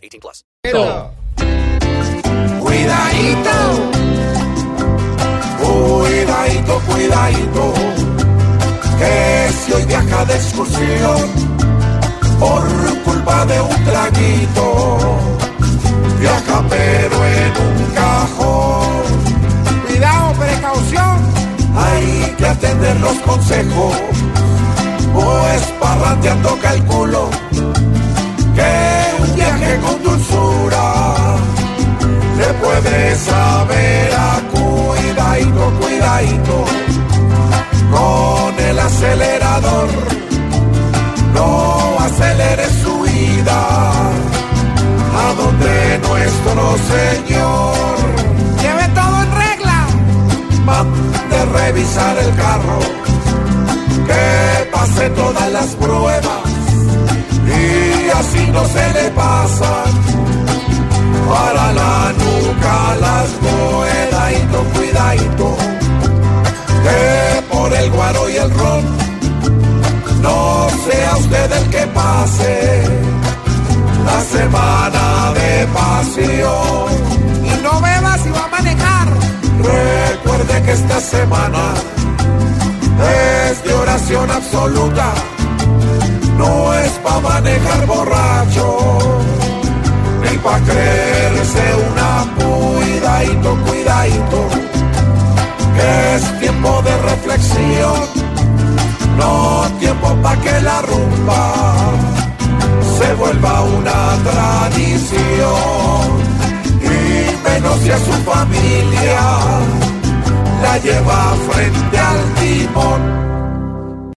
18 plus. Cuidadito, cuidadito, cuidadito, que si hoy viaja de excursión por culpa de un traguito, viaja pero en un cajón. Cuidado, precaución. Hay que atender los consejos, pues parrandeando calculo puede saber a cuidadito, cuidadito, con el acelerador, no acelere su vida. A donde nuestro Señor Lleve todo en regla. mande revisar el carro, que pase todas las pruebas. Y así no se le pasan Y no beba si va a manejar. Recuerde que esta semana es de oración absoluta, no es para manejar borracho, ni para creerse una cuidadito, cuidadito, que es tiempo de reflexión, no tiempo para que la rumba se vuelva una tradición su familia la lleva frente al timón.